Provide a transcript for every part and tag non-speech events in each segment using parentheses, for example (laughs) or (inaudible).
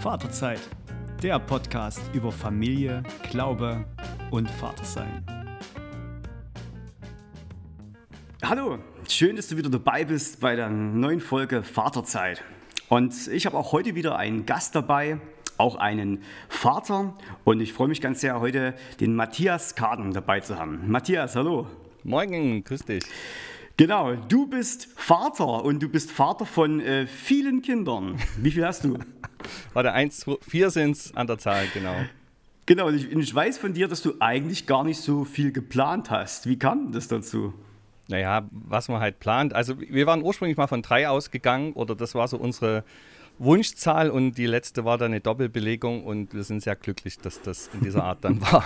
Vaterzeit, der Podcast über Familie, Glaube und Vatersein. Hallo, schön, dass du wieder dabei bist bei der neuen Folge Vaterzeit. Und ich habe auch heute wieder einen Gast dabei, auch einen Vater. Und ich freue mich ganz sehr, heute den Matthias Kaden dabei zu haben. Matthias, hallo. Moin, grüß dich. Genau, du bist Vater und du bist Vater von äh, vielen Kindern. Wie viel hast du? (laughs) Warte, eins, zwei, vier sind es an der Zahl, genau. Genau, und ich, ich, weiß von dir, dass du eigentlich gar nicht so viel geplant hast. Wie kam das dazu? Naja, was man halt plant. Also wir waren ursprünglich mal von drei ausgegangen oder das war so unsere Wunschzahl und die letzte war dann eine Doppelbelegung und wir sind sehr glücklich, dass das in dieser Art dann (laughs) war.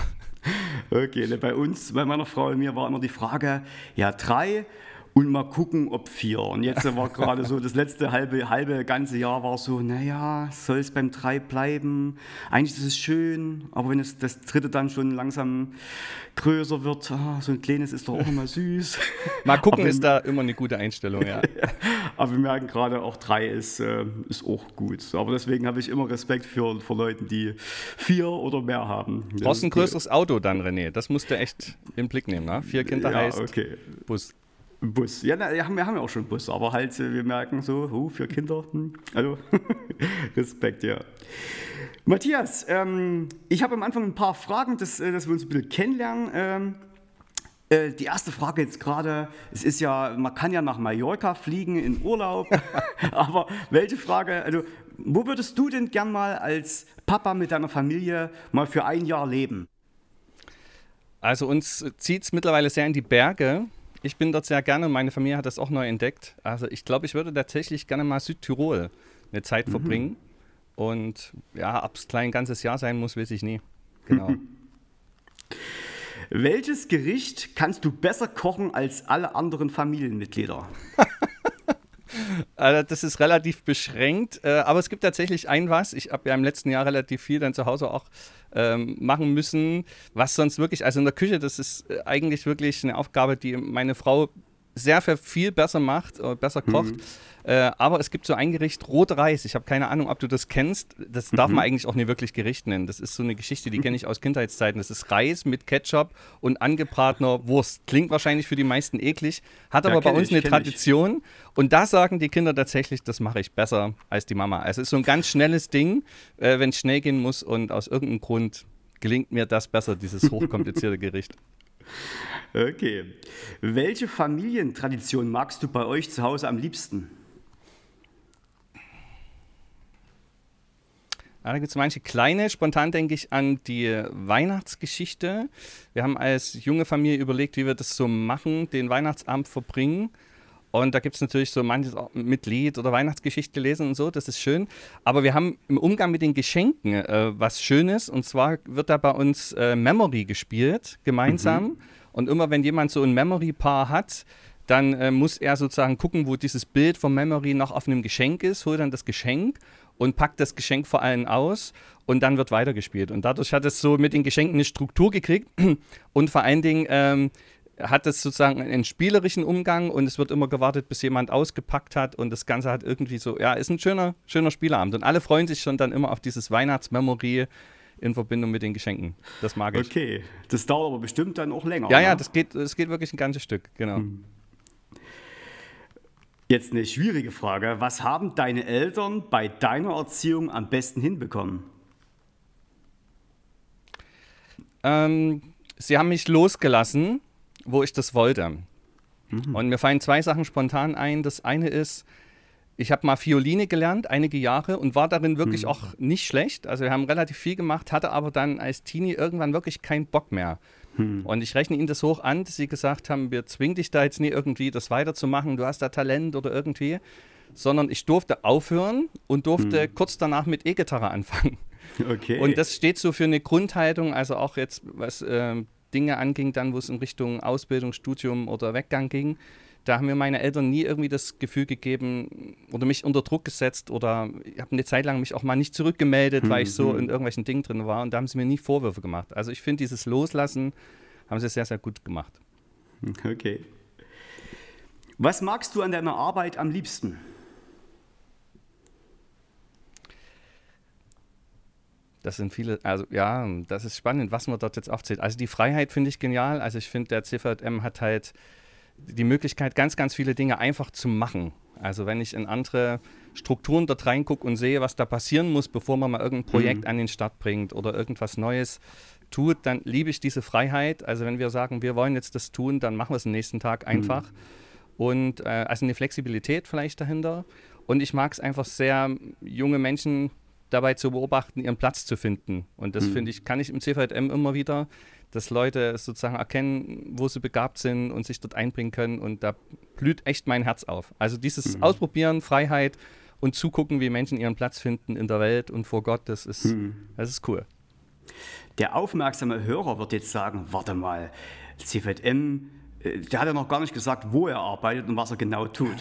Okay, ne, bei uns, bei meiner Frau und mir war immer die Frage, ja drei und mal gucken, ob vier. Und jetzt war gerade so, das letzte halbe, halbe ganze Jahr war so, naja, soll es beim drei bleiben? Eigentlich ist es schön, aber wenn es das dritte dann schon langsam größer wird, ah, so ein kleines ist doch auch immer süß. (laughs) Mal gucken, ist da immer eine gute Einstellung, ja. (laughs) aber wir merken gerade, auch drei ist, äh, ist auch gut. Aber deswegen habe ich immer Respekt für, für Leute, die vier oder mehr haben. Du brauchst ein größeres Auto dann, René. Das musst du echt im Blick nehmen, ne? Vier Kinder ja, heißt okay. Bus. Bus. Ja, na, wir, haben, wir haben ja auch schon Bus, aber halt, äh, wir merken so, oh, für Kinder, hm, also (laughs) Respekt, ja. Matthias, ähm, ich habe am Anfang ein paar Fragen, dass, äh, dass wir uns ein bisschen kennenlernen. Ähm, äh, die erste Frage jetzt gerade, es ist ja, man kann ja nach Mallorca fliegen in Urlaub, (laughs) aber welche Frage, also wo würdest du denn gern mal als Papa mit deiner Familie mal für ein Jahr leben? Also uns zieht es mittlerweile sehr in die Berge. Ich bin dort sehr gerne und meine Familie hat das auch neu entdeckt. Also ich glaube, ich würde tatsächlich gerne mal Südtirol eine Zeit mhm. verbringen. Und ja, ob es klein ein ganzes Jahr sein muss, weiß ich nie. Genau. (laughs) Welches Gericht kannst du besser kochen als alle anderen Familienmitglieder? (laughs) Also das ist relativ beschränkt, äh, aber es gibt tatsächlich ein was. Ich habe ja im letzten Jahr relativ viel dann zu Hause auch ähm, machen müssen, was sonst wirklich, also in der Küche, das ist äh, eigentlich wirklich eine Aufgabe, die meine Frau sehr viel besser macht, äh, besser kocht. Mhm. Äh, aber es gibt so ein Gericht, Rotreis. Ich habe keine Ahnung, ob du das kennst. Das darf mhm. man eigentlich auch nicht wirklich Gericht nennen. Das ist so eine Geschichte, die kenne ich aus Kindheitszeiten. Das ist Reis mit Ketchup und angebratener Wurst. Klingt wahrscheinlich für die meisten eklig, hat ja, aber bei uns ich, eine Tradition. Ich. Und da sagen die Kinder tatsächlich, das mache ich besser als die Mama. Also es ist so ein ganz schnelles Ding, äh, wenn es schnell gehen muss und aus irgendeinem Grund gelingt mir das besser, dieses hochkomplizierte (laughs) Gericht. Okay. Welche Familientradition magst du bei euch zu Hause am liebsten? Ja, da gibt es manche kleine. Spontan denke ich an die Weihnachtsgeschichte. Wir haben als junge Familie überlegt, wie wir das so machen, den Weihnachtsabend verbringen. Und da gibt es natürlich so manches mit Lied oder Weihnachtsgeschichte lesen und so, das ist schön. Aber wir haben im Umgang mit den Geschenken äh, was Schönes. Und zwar wird da bei uns äh, Memory gespielt, gemeinsam. Mhm. Und immer wenn jemand so ein Memory-Paar hat, dann äh, muss er sozusagen gucken, wo dieses Bild vom Memory noch auf einem Geschenk ist, holt dann das Geschenk und packt das Geschenk vor allen aus und dann wird weitergespielt. Und dadurch hat es so mit den Geschenken eine Struktur gekriegt (clears throat) und vor allen Dingen ähm, hat es sozusagen einen spielerischen Umgang und es wird immer gewartet, bis jemand ausgepackt hat und das Ganze hat irgendwie so, ja, ist ein schöner, schöner Spieleabend und alle freuen sich schon dann immer auf dieses Weihnachtsmemory in Verbindung mit den Geschenken. Das mag ich. Okay, das dauert aber bestimmt dann auch länger. Ja, ja, das geht, das geht wirklich ein ganzes Stück, genau. Hm. Jetzt eine schwierige Frage. Was haben deine Eltern bei deiner Erziehung am besten hinbekommen? Ähm, sie haben mich losgelassen, wo ich das wollte. Mhm. Und mir fallen zwei Sachen spontan ein. Das eine ist, ich habe mal Violine gelernt, einige Jahre, und war darin wirklich mhm. auch nicht schlecht. Also wir haben relativ viel gemacht, hatte aber dann als Teenie irgendwann wirklich keinen Bock mehr. Hm. Und ich rechne Ihnen das hoch an, dass Sie gesagt haben, wir zwingen dich da jetzt nie irgendwie, das weiterzumachen, du hast da Talent oder irgendwie, sondern ich durfte aufhören und durfte hm. kurz danach mit E-Gitarre anfangen. (laughs) Okay. Und das steht so für eine Grundhaltung, also auch jetzt, was äh, Dinge anging, dann, wo es in Richtung Ausbildung, Studium oder Weggang ging da haben mir meine Eltern nie irgendwie das Gefühl gegeben oder mich unter Druck gesetzt oder ich habe eine Zeit lang mich auch mal nicht zurückgemeldet, weil ich so mhm. in irgendwelchen Dingen drin war und da haben sie mir nie Vorwürfe gemacht. Also ich finde dieses Loslassen haben sie sehr, sehr gut gemacht. (laughs) Okay. Was magst du an deiner Arbeit am liebsten? Das sind viele, also ja, das ist spannend, was man dort jetzt aufzählt. Also die Freiheit finde ich genial. Also ich finde, der CVM hat halt die Möglichkeit, ganz, ganz viele Dinge einfach zu machen. Also wenn ich in andere Strukturen dort reingucke und sehe, was da passieren muss, bevor man mal irgendein Projekt mhm. an den Start bringt oder irgendwas Neues tut, dann liebe ich diese Freiheit. Also wenn wir sagen, wir wollen jetzt das tun, dann machen wir es am nächsten Tag mhm. einfach. Mhm. Und äh, also eine Flexibilität vielleicht dahinter. Und ich mag es einfach sehr, junge Menschen dabei zu beobachten, ihren Platz zu finden. Und das mhm. finde ich, kann ich im CVM immer wieder, dass Leute sozusagen erkennen, wo sie begabt sind und sich dort einbringen können. Und da blüht echt mein Herz auf. Also dieses mhm. Ausprobieren, Freiheit und zugucken, wie Menschen ihren Platz finden in der Welt und vor Gott, das ist, mhm. das ist cool. Der aufmerksame Hörer wird jetzt sagen, warte mal, CVM, äh, der hat ja noch gar nicht gesagt, wo er arbeitet und was er genau tut.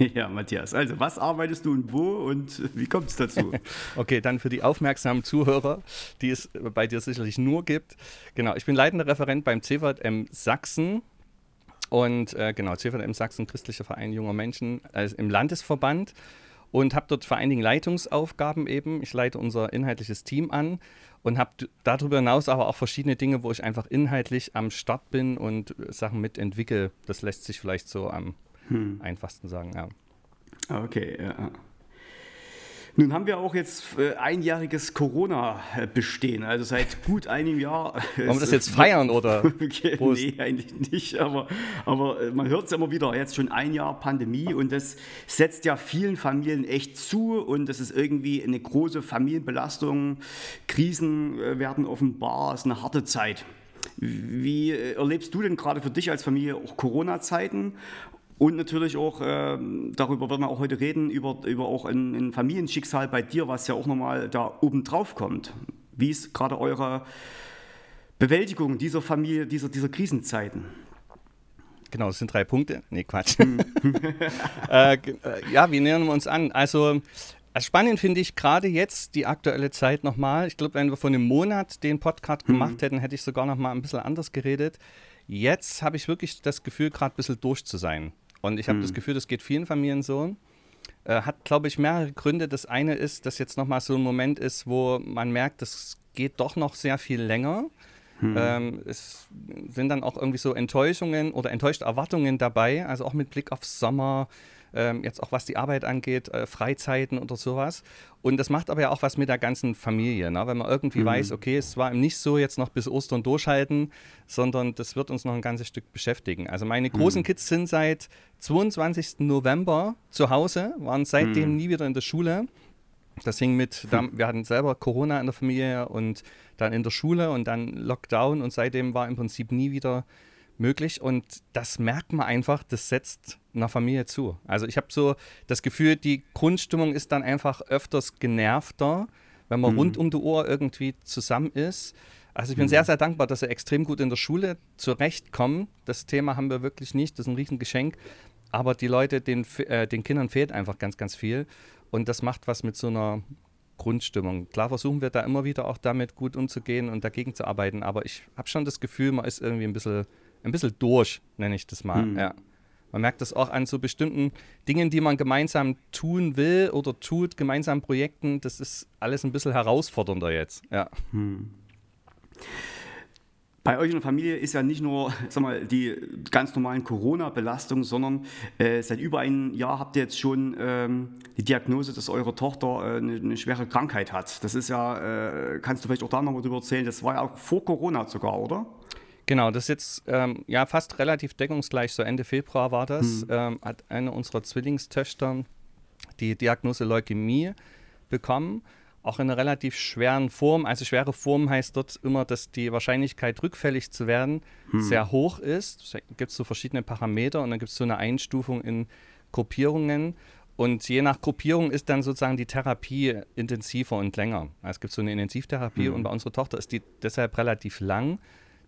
(laughs) Ja, Matthias. Also, was arbeitest du und wo und wie kommt es dazu? (laughs) okay, dann für die aufmerksamen Zuhörer, die es bei dir sicherlich nur gibt. Genau, ich bin leitender Referent beim CVM Sachsen. Und äh, genau, CVM Sachsen, christlicher Verein junger Menschen, also im Landesverband und habe dort vor allen Dingen Leitungsaufgaben eben. Ich leite unser inhaltliches Team an und habe darüber hinaus aber auch verschiedene Dinge, wo ich einfach inhaltlich am Start bin und Sachen mitentwickle. Das lässt sich vielleicht so am hm. einfachsten sagen, ja. Okay, ja. Nun haben wir auch jetzt äh, einjähriges Corona-Bestehen, also seit gut einem Jahr. Wollen wir das jetzt feiern oder? (laughs) okay, nee, eigentlich nicht, aber, aber äh, man hört es immer wieder, jetzt schon ein Jahr Pandemie und das setzt ja vielen Familien echt zu und das ist irgendwie eine große Familienbelastung. Krisen äh, werden offenbar, es ist eine harte Zeit. Wie erlebst du denn gerade für dich als Familie auch Corona-Zeiten und natürlich auch, äh, darüber werden wir auch heute reden, über, über auch ein, ein Familienschicksal bei dir, was ja auch nochmal da oben drauf kommt. Wie ist gerade eure Bewältigung dieser Familie, dieser, dieser Krisenzeiten? Genau, das sind drei Punkte. Nee, Quatsch. Hm. (laughs) äh, äh, ja, wie nähern wir uns an? Also, äh, spannend finde ich gerade jetzt die aktuelle Zeit nochmal. Ich glaube, wenn wir vor einem Monat den Podcast hm. gemacht hätten, hätte ich sogar nochmal ein bisschen anders geredet. Jetzt habe ich wirklich das Gefühl, gerade ein bisschen durch zu sein. Und ich habe hm. das Gefühl, das geht vielen Familien so. Äh, hat, glaube ich, mehrere Gründe. Das eine ist, dass jetzt nochmal so ein Moment ist, wo man merkt, das geht doch noch sehr viel länger. Hm. Ähm, es sind dann auch irgendwie so Enttäuschungen oder enttäuschte Erwartungen dabei, also auch mit Blick auf Sommer, ähm, jetzt auch was die Arbeit angeht, äh, Freizeiten oder sowas. Und das macht aber ja auch was mit der ganzen Familie, ne? wenn man irgendwie mhm. weiß, okay, es war nicht so jetzt noch bis Ostern durchhalten, sondern das wird uns noch ein ganzes Stück beschäftigen. Also meine großen mhm. Kids sind seit 22. November zu Hause, waren seitdem mhm. nie wieder in der Schule. Das hing mit, wir hatten selber Corona in der Familie und dann in der Schule und dann Lockdown und seitdem war im Prinzip nie wieder möglich und das merkt man einfach, das setzt einer Familie zu. Also ich habe so das Gefühl, die Grundstimmung ist dann einfach öfters genervter, wenn man mhm. rund um die Uhr irgendwie zusammen ist. Also ich bin mhm. sehr, sehr dankbar, dass sie extrem gut in der Schule zurechtkommen. Das Thema haben wir wirklich nicht, das ist ein Riesengeschenk. Aber die Leute, den, äh, den Kindern fehlt einfach ganz, ganz viel. Und das macht was mit so einer Grundstimmung. Klar versuchen wir da immer wieder auch damit gut umzugehen und dagegen zu arbeiten, aber ich habe schon das Gefühl, man ist irgendwie ein bisschen ein bisschen durch, nenne ich das mal. Mhm. Ja. Man merkt das auch an so bestimmten Dingen, die man gemeinsam tun will oder tut, gemeinsamen Projekten. Das ist alles ein bisschen herausfordernder jetzt. Ja. Hm. Bei euch in der Familie ist ja nicht nur (laughs) sag mal, die ganz normalen Corona-Belastungen, sondern äh, seit über einem Jahr habt ihr jetzt schon ähm, die Diagnose, dass eure Tochter äh, eine, eine, schwere Krankheit hat. Das ist ja, äh, kannst du vielleicht auch da nochmal drüber erzählen, das war ja auch vor Corona sogar, oder? Genau, das ist jetzt ähm, ja fast relativ deckungsgleich. So Ende Februar war das. Mhm. Ähm, hat eine unserer Zwillingstöchter die Diagnose Leukämie bekommen. Auch in einer relativ schweren Form. Also schwere Form heißt dort immer, dass die Wahrscheinlichkeit, rückfällig zu werden, mhm. sehr hoch ist. Da gibt es so verschiedene Parameter und dann gibt es so eine Einstufung in Gruppierungen. Und je nach Gruppierung ist dann sozusagen die Therapie intensiver und länger. Also es gibt so eine Intensivtherapie mhm. und bei unserer Tochter ist die deshalb relativ lang.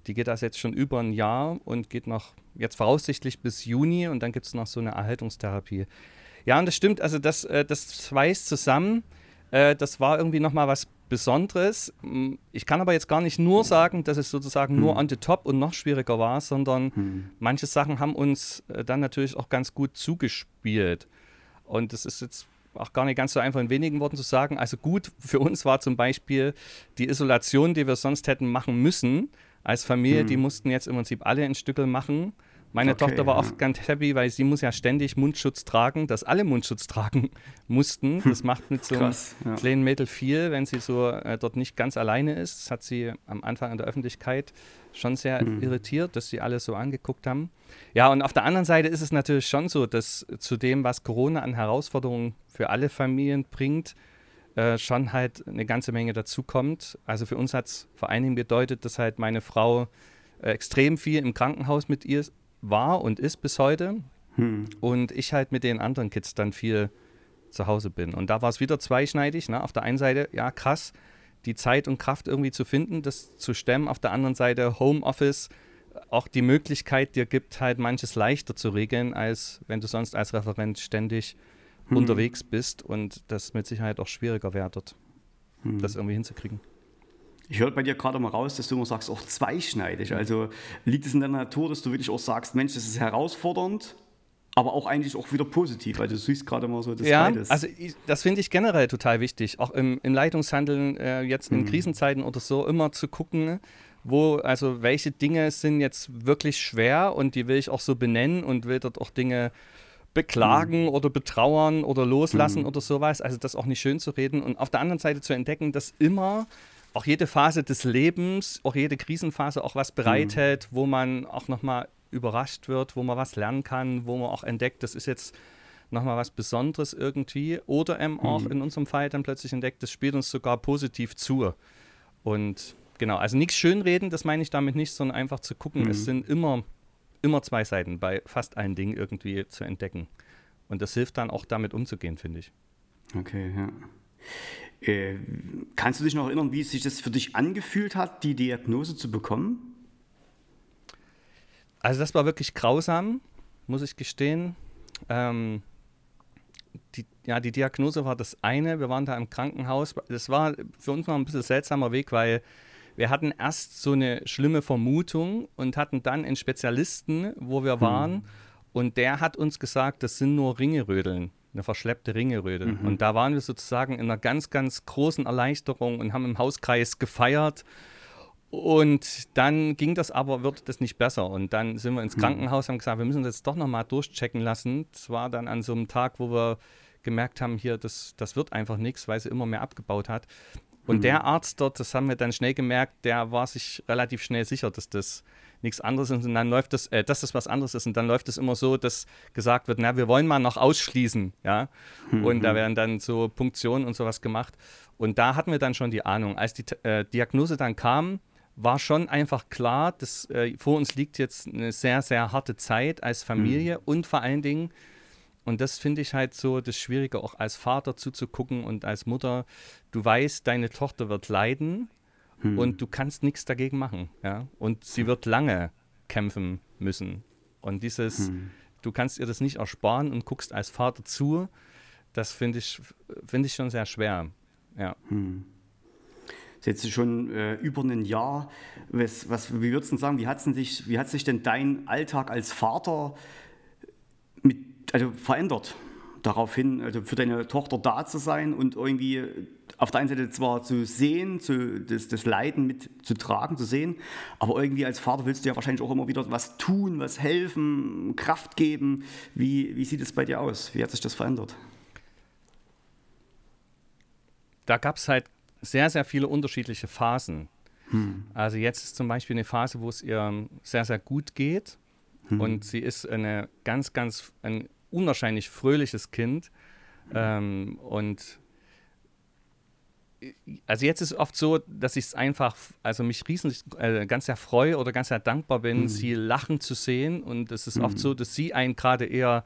Die geht das jetzt schon über ein Jahr und geht noch jetzt voraussichtlich bis Juni und dann gibt es noch so eine Erhaltungstherapie. Ja, und das stimmt, also das, äh, das schweißt zusammen. Äh, das war irgendwie nochmal was Besonderes. Mm, ich kann aber jetzt gar nicht nur sagen, dass es sozusagen hm. nur on the top und noch schwieriger war, sondern hm. manche Sachen haben uns äh, dann natürlich auch ganz gut zugespielt. Und das ist jetzt auch gar nicht ganz so einfach in wenigen Worten zu sagen. Also gut für uns war zum Beispiel die Isolation, die wir sonst hätten machen müssen als Familie, hm. die mussten jetzt im Prinzip alle ein Stückel machen. Meine okay, Tochter war ja. oft ganz happy, weil sie muss ja ständig Mundschutz tragen, dass alle Mundschutz tragen (laughs) mussten. Das macht mit so einem ja. kleinen Mädel viel, wenn sie so äh, dort nicht ganz alleine ist. Das hat sie am Anfang in der Öffentlichkeit schon sehr mhm. irritiert, dass sie alle so angeguckt haben. Ja, und auf der anderen Seite ist es natürlich schon so, dass zu dem, was Corona an Herausforderungen für alle Familien bringt, äh, schon halt eine ganze Menge dazukommt. Also für uns hat es vor allen Dingen bedeutet, dass halt meine Frau äh, extrem viel im Krankenhaus mit ihr war und ist bis heute. Hm. Und ich halt mit den anderen Kids dann viel zu Hause bin. Und da war es wieder zweischneidig. Ne? Auf der einen Seite, ja, krass, die Zeit und Kraft irgendwie zu finden, das zu stemmen. Auf der anderen Seite Homeoffice, auch die Möglichkeit dir gibt, halt manches leichter zu regeln, als wenn du sonst als Referent ständig hm. unterwegs bist und das mit Sicherheit auch schwieriger wird, hm. das irgendwie hinzukriegen. Ich höre bei dir gerade mal raus, dass du immer sagst, auch zweischneidig. Also liegt es in der Natur, dass du wirklich auch sagst, Mensch, das ist herausfordernd, aber auch eigentlich auch wieder positiv. Also du siehst gerade mal so das ja, beides. Also ich, das finde ich generell total wichtig, auch im, im Leitungshandeln äh, jetzt in hm. Krisenzeiten oder so immer zu gucken, wo, also welche Dinge sind jetzt wirklich schwer und die will ich auch so benennen und will dort auch Dinge beklagen mhm. oder betrauern oder loslassen mhm. oder sowas. Also das auch nicht schön zu reden und auf der anderen Seite zu entdecken, dass immer auch jede Phase des Lebens, auch jede Krisenphase auch was bereithält, mhm. wo man auch nochmal überrascht wird, wo man was lernen kann, wo man auch entdeckt, das ist jetzt nochmal was Besonderes irgendwie oder eben auch mhm. in unserem Fall dann plötzlich entdeckt, das spielt uns sogar positiv zu. Und genau, also nichts schönreden, das meine ich damit nicht, sondern einfach zu gucken, mhm. es sind immer, immer zwei Seiten bei fast allen Dingen irgendwie zu entdecken. Und das hilft dann auch damit umzugehen, finde ich. Okay, ja. Äh, kannst du dich noch erinnern, wie es sich das für dich angefühlt hat, die Diagnose zu bekommen? Also das war wirklich grausam, muss ich gestehen. Ähm, die, ja, die Diagnose war das eine. Wir waren da im Krankenhaus. Das war für uns noch ein bisschen seltsamer Weg, weil wir hatten erst so eine schlimme Vermutung und hatten dann einen Spezialisten, wo wir hm. waren. Hm. Und der hat uns gesagt, das sind nur Ringerödeln eine verschleppte Ringeröde. Mhm. Und da waren wir sozusagen in einer ganz, ganz großen Erleichterung und haben im Hauskreis gefeiert. Und dann ging das aber, wird das nicht besser. Und dann sind wir ins mhm. Krankenhaus, haben gesagt, wir müssen das doch nochmal durchchecken lassen. Das war dann an so einem Tag, wo wir gemerkt haben, hier, das, das wird einfach nichts, weil sie immer mehr abgebaut hat. Und mhm. der Arzt dort, das haben wir dann schnell gemerkt, der war sich relativ schnell sicher, dass das nichts anderes ist und dann läuft das, äh, dass das was anderes ist und dann läuft es immer so, dass gesagt wird, na, wir wollen mal noch ausschließen, ja. Mhm. Und da werden dann so Punktionen und sowas gemacht. Und da hatten wir dann schon die Ahnung. Als die äh, Diagnose dann kam, war schon einfach klar, dass äh, vor uns liegt jetzt eine sehr, sehr harte Zeit als Familie mhm. und vor allen Dingen, und das finde ich halt so das Schwierige, auch als Vater zuzugucken und als Mutter, du weißt, deine Tochter wird leiden, hm. Und du kannst nichts dagegen machen. Ja? Und sie wird lange kämpfen müssen. Und dieses, hm. du kannst ihr das nicht ersparen und guckst als Vater zu, das finde ich, find ich schon sehr schwer. Ja. Hm. Jetzt schon äh, über ein Jahr. Was, was, wie würdest du sagen, wie hat, sich, wie hat sich denn dein Alltag als Vater also verändert? Daraufhin, also für deine Tochter da zu sein und irgendwie auf der einen Seite zwar zu sehen, zu, das, das Leiden mit zu tragen, zu sehen, aber irgendwie als Vater willst du ja wahrscheinlich auch immer wieder was tun, was helfen, Kraft geben. Wie, wie sieht es bei dir aus? Wie hat sich das verändert? Da gab es halt sehr, sehr viele unterschiedliche Phasen. Hm. Also jetzt ist zum Beispiel eine Phase, wo es ihr sehr, sehr gut geht. Hm. Und sie ist eine ganz, ganz, ein unwahrscheinlich fröhliches Kind. Hm. Ähm, und also jetzt ist es oft so, dass ich es einfach, also mich riesen, äh, ganz sehr freue oder ganz sehr dankbar bin, mhm. sie lachen zu sehen. Und es ist mhm. oft so, dass sie einen gerade eher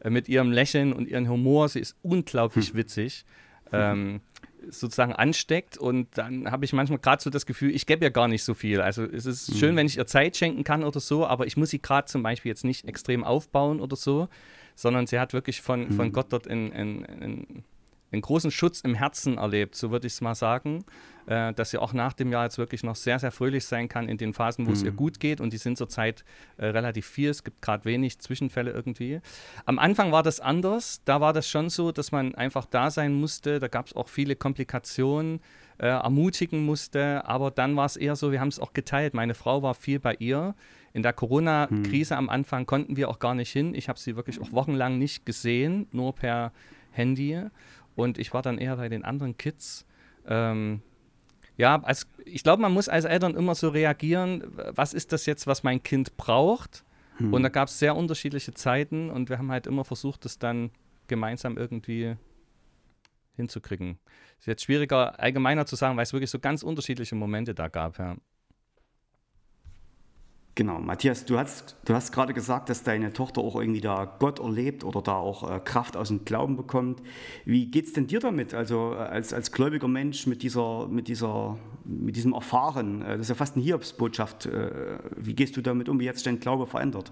äh, mit ihrem Lächeln und ihrem Humor, sie ist unglaublich mhm. witzig, ähm, sozusagen ansteckt. Und dann habe ich manchmal gerade so das Gefühl, ich gebe ihr gar nicht so viel. Also es ist mhm. schön, wenn ich ihr Zeit schenken kann oder so, aber ich muss sie gerade zum Beispiel jetzt nicht extrem aufbauen oder so, sondern sie hat wirklich von, von mhm. Gott dort in, in, in einen großen Schutz im Herzen erlebt, so würde ich es mal sagen. äh, dass sie auch nach dem Jahr jetzt wirklich noch sehr, sehr fröhlich sein kann in den Phasen, wo mhm. es ihr mhm. gut geht. Und die sind zurzeit äh, relativ viel. Es gibt gerade wenig Zwischenfälle irgendwie. Am Anfang war das anders. Da war das schon so, dass man einfach da sein musste. Da gab es auch viele Komplikationen, äh, ermutigen musste. Aber dann war es eher so, wir haben es auch geteilt. Meine Frau war viel bei ihr. In der Corona-Krise hm. am Anfang konnten wir auch gar nicht hin. Ich habe sie wirklich auch wochenlang nicht gesehen, nur per Handy. Und ich war dann eher bei den anderen Kids. Ähm, ja, als, ich glaube, man muss als Eltern immer so reagieren, was ist das jetzt, was mein Kind braucht? Hm. Und da gab es sehr unterschiedliche Zeiten und wir haben halt immer versucht, das dann gemeinsam irgendwie hinzukriegen. Ist jetzt schwieriger, allgemeiner zu sagen, weil es wirklich so ganz unterschiedliche Momente da gab. Ja. Genau, Matthias, du hast, du hast gerade gesagt, dass deine Tochter auch irgendwie da Gott erlebt oder da auch äh, Kraft aus dem Glauben bekommt. Wie geht es denn dir damit, also äh, als, als gläubiger Mensch mit, dieser, mit, dieser, mit diesem Erfahren? Äh, das ist ja fast eine Hiobsbotschaft. Äh, wie gehst du damit um, wie jetzt dein Glaube verändert?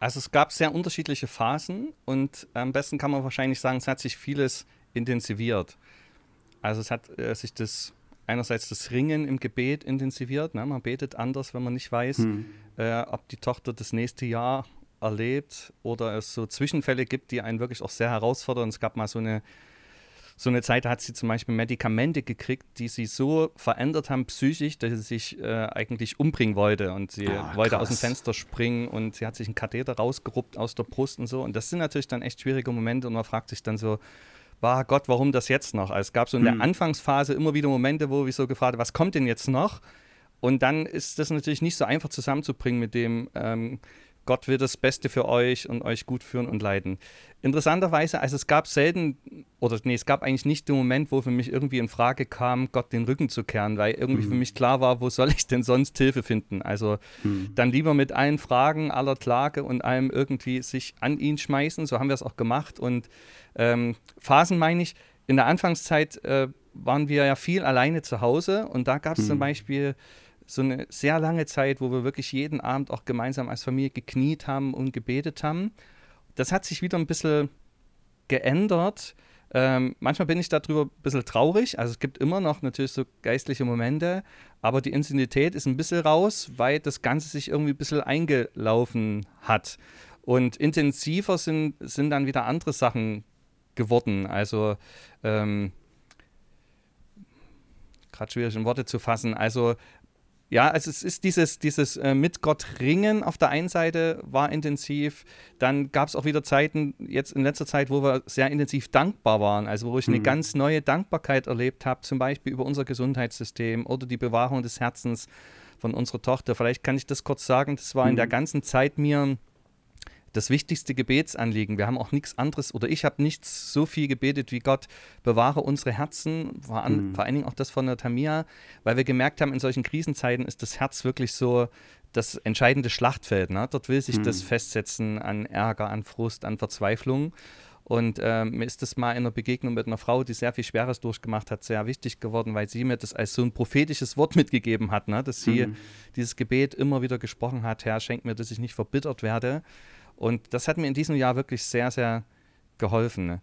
Also es gab sehr unterschiedliche Phasen und am besten kann man wahrscheinlich sagen, es hat sich vieles intensiviert. Also es hat äh, sich das einerseits das Ringen im Gebet intensiviert. Ne? Man betet anders, wenn man nicht weiß, hm. äh, ob die Tochter das nächste Jahr erlebt oder es so Zwischenfälle gibt, die einen wirklich auch sehr herausfordern. Es gab mal so eine, so eine Zeit, da hat sie zum Beispiel Medikamente gekriegt, die sie so verändert haben psychisch, dass sie sich äh, eigentlich umbringen wollte. Und sie oh, wollte aus dem Fenster springen und sie hat sich einen Katheter rausgeruppt aus der Brust und so. Und das sind natürlich dann echt schwierige Momente und man fragt sich dann so, war Gott, warum das jetzt noch? Also es gab so in der hm. Anfangsphase immer wieder Momente, wo ich so gefragt habe, was kommt denn jetzt noch? Und dann ist das natürlich nicht so einfach zusammenzubringen mit dem, ähm, Gott will das Beste für euch und euch gut führen und leiten. Interessanterweise, also es gab selten, oder nee, es gab eigentlich nicht den Moment, wo für mich irgendwie in Frage kam, Gott den Rücken zu kehren, weil irgendwie mhm. für mich klar war, wo soll ich denn sonst Hilfe finden? Also mhm. dann lieber mit allen Fragen, aller Klage und allem irgendwie sich an ihn schmeißen. So haben wir es auch gemacht. Und ähm, Phasen meine ich, in der Anfangszeit äh, waren wir ja viel alleine zu Hause und da gab es mhm. zum Beispiel so eine sehr lange Zeit, wo wir wirklich jeden Abend auch gemeinsam als Familie gekniet haben und gebetet haben. Das hat sich wieder ein bisschen geändert. Ähm, manchmal bin ich darüber ein bisschen traurig. Also es gibt immer noch natürlich so geistliche Momente, aber die Intensität ist ein bisschen raus, weil das Ganze sich irgendwie ein bisschen eingelaufen hat. Und intensiver sind, sind dann wieder andere Sachen geworden. Also ähm, gerade schwierig in Worte zu fassen. Also ja, also es ist dieses, dieses äh, mit Gott ringen auf der einen Seite war intensiv. Dann gab es auch wieder Zeiten, jetzt in letzter Zeit, wo wir sehr intensiv dankbar waren. Also wo ich mhm. eine ganz neue Dankbarkeit erlebt habe, zum Beispiel über unser Gesundheitssystem oder die Bewahrung des Herzens von unserer Tochter. Vielleicht kann ich das kurz sagen. Das war mhm. in der mhm. ganzen Zeit mir das wichtigste Gebetsanliegen. Wir haben auch nichts anderes oder ich habe nichts so viel gebetet wie Gott, bewahre unsere Herzen, vor, an, mhm. vor allen Dingen auch das von der Tamia, weil wir gemerkt haben, in solchen Krisenzeiten ist das Herz wirklich so das entscheidende Schlachtfeld. Ne? Dort will sich mhm. das festsetzen an Ärger, an Frust, an Verzweiflung. Und äh, mir ist das mal in einer Begegnung mit einer Frau, die sehr viel Schweres durchgemacht hat, sehr wichtig geworden, weil sie mir das als so ein prophetisches Wort (laughs) mitgegeben hat, ne? dass sie mhm. dieses Gebet immer wieder gesprochen hat, Herr, schenk mir, dass ich nicht verbittert werde. Und das hat mir in diesem Jahr wirklich sehr, sehr geholfen. Ne?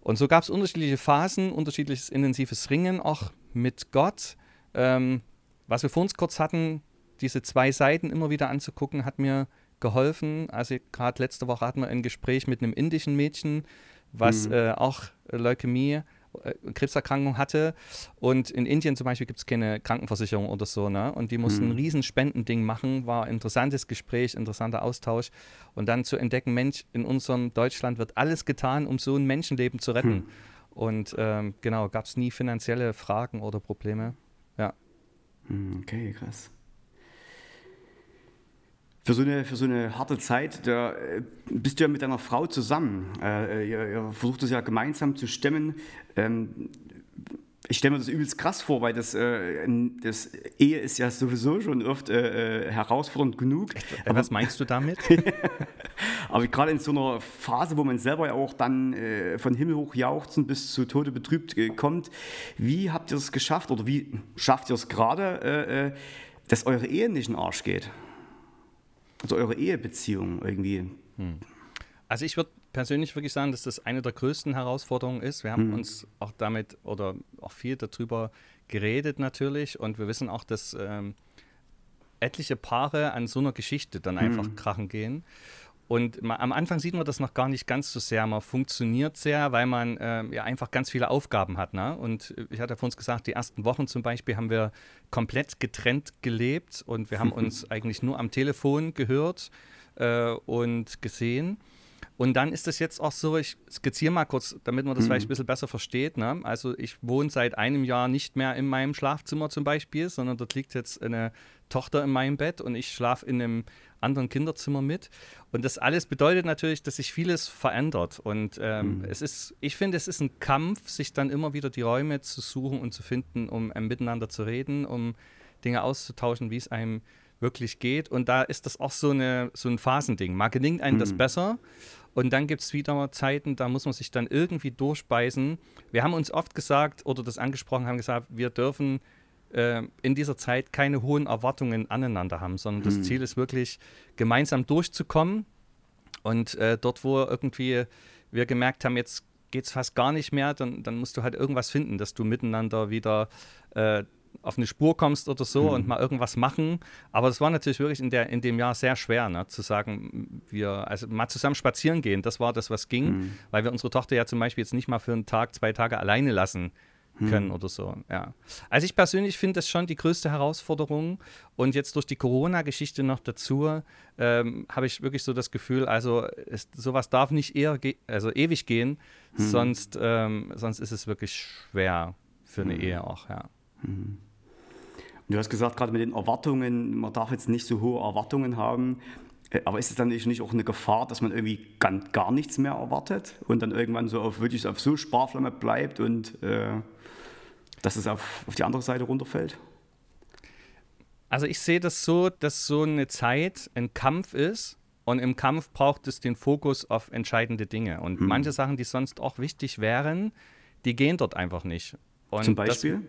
Und so gab es unterschiedliche Phasen, unterschiedliches intensives Ringen auch mit Gott. Ähm, was wir vor uns kurz hatten, diese zwei Seiten immer wieder anzugucken, hat mir geholfen. Also gerade letzte Woche hatten wir ein Gespräch mit einem indischen Mädchen, was mhm. äh, auch Leukämie Krebserkrankung hatte. Und in Indien zum Beispiel gibt es keine Krankenversicherung oder so. Ne? Und die mussten mhm. ein riesen Spendending machen. War ein interessantes Gespräch, interessanter Austausch. Und dann zu entdecken, Mensch, in unserem Deutschland wird alles getan, um so ein Menschenleben zu retten. Mhm. Und ähm, genau, gab es nie finanzielle Fragen oder Probleme. Ja. Hm, okay, krass für so eine, für so eine harte Zeit, da äh, bist du ja mit deiner Frau zusammen. Äh, ihr, ihr, versucht es ja gemeinsam zu stemmen. Ähm, ich stelle mir das übelst krass vor, weil das, äh, das Ehe ist ja sowieso schon oft äh, äh herausfordernd genug. Aber, was meinst du damit? (laughs) aber gerade in so einer Phase, wo man selber ja auch dann äh, von Himmel hoch jauchzen bis zu Tode betrübt äh, kommt, wie habt ihr es geschafft oder wie schafft ihr es gerade, äh, dass eure Ehe nicht in den Arsch geht? Also eure Ehebeziehung irgendwie. Hm. Also ich würde persönlich wirklich sagen, dass das eine der größten Herausforderungen ist. Wir haben mhm. uns auch damit oder auch viel darüber geredet natürlich und wir wissen auch, dass ähm, etliche Paare an so einer Geschichte dann einfach mhm. krachen gehen. Und man, am Anfang sieht man das noch gar nicht ganz so sehr. Man funktioniert sehr, weil man äh, ja einfach ganz viele Aufgaben hat. Ne? Und ich hatte vor uns gesagt, die ersten Wochen zum Beispiel haben wir komplett getrennt gelebt und wir haben (laughs) uns eigentlich nur am Telefon gehört äh, und gesehen. Und dann ist es jetzt auch so, ich skizziere mal kurz, damit man das mhm. vielleicht ein bisschen besser versteht. Ne? Also ich wohne seit einem Jahr nicht mehr in meinem Schlafzimmer zum Beispiel, sondern dort liegt jetzt eine Tochter in meinem Bett und ich schlafe in einem anderen Kinderzimmer mit. Und das alles bedeutet natürlich, dass sich vieles verändert. Und ähm, mhm. es ist, ich finde, es ist ein Kampf, sich dann immer wieder die Räume zu suchen und zu finden, um äh, miteinander zu reden, um Dinge auszutauschen, wie es einem wirklich geht. Und da ist das auch so, eine, so ein Phasending. Mal gelingt einem mhm. das besser. Und dann gibt es wieder Zeiten, da muss man sich dann irgendwie durchbeißen. Wir haben uns oft gesagt oder das angesprochen, haben gesagt, wir dürfen äh, in dieser Zeit keine hohen Erwartungen aneinander haben, sondern mhm. das Ziel ist wirklich, gemeinsam durchzukommen. Und äh, dort, wo irgendwie wir gemerkt haben, jetzt geht es fast gar nicht mehr, dann, dann musst du halt irgendwas finden, dass du miteinander wieder äh, auf eine Spur kommst oder so mhm. und mal irgendwas machen. Aber das war natürlich wirklich in, der, in dem Jahr sehr schwer, ne, zu sagen, wir, also mal zusammen spazieren gehen, das war das, was ging, mhm. weil wir unsere Tochter ja zum Beispiel jetzt nicht mal für einen Tag, zwei Tage alleine lassen hm. Können hm. oder so. Ja. Also ich persönlich finde das schon die größte Herausforderung. Und jetzt durch die Corona-Geschichte noch dazu ähm, habe ich wirklich so das Gefühl, also es, sowas darf nicht eher also ewig gehen, hm. sonst, ähm, sonst ist es wirklich schwer für eine hm. Ehe auch, ja. Hm. Du hast gesagt, gerade mit den Erwartungen, man darf jetzt nicht so hohe Erwartungen haben. Äh, aber ist es dann nicht auch eine Gefahr, dass man irgendwie gar, gar nichts mehr erwartet und dann irgendwann so auf wirklich auf so Sparflamme bleibt und äh, dass es auf, auf die andere Seite runterfällt? Also ich sehe das so, dass so eine Zeit ein Kampf ist und im Kampf braucht es den Fokus auf entscheidende Dinge. Und hm. manche Sachen, die sonst auch wichtig wären, die gehen dort einfach nicht. Und Zum Beispiel? Das,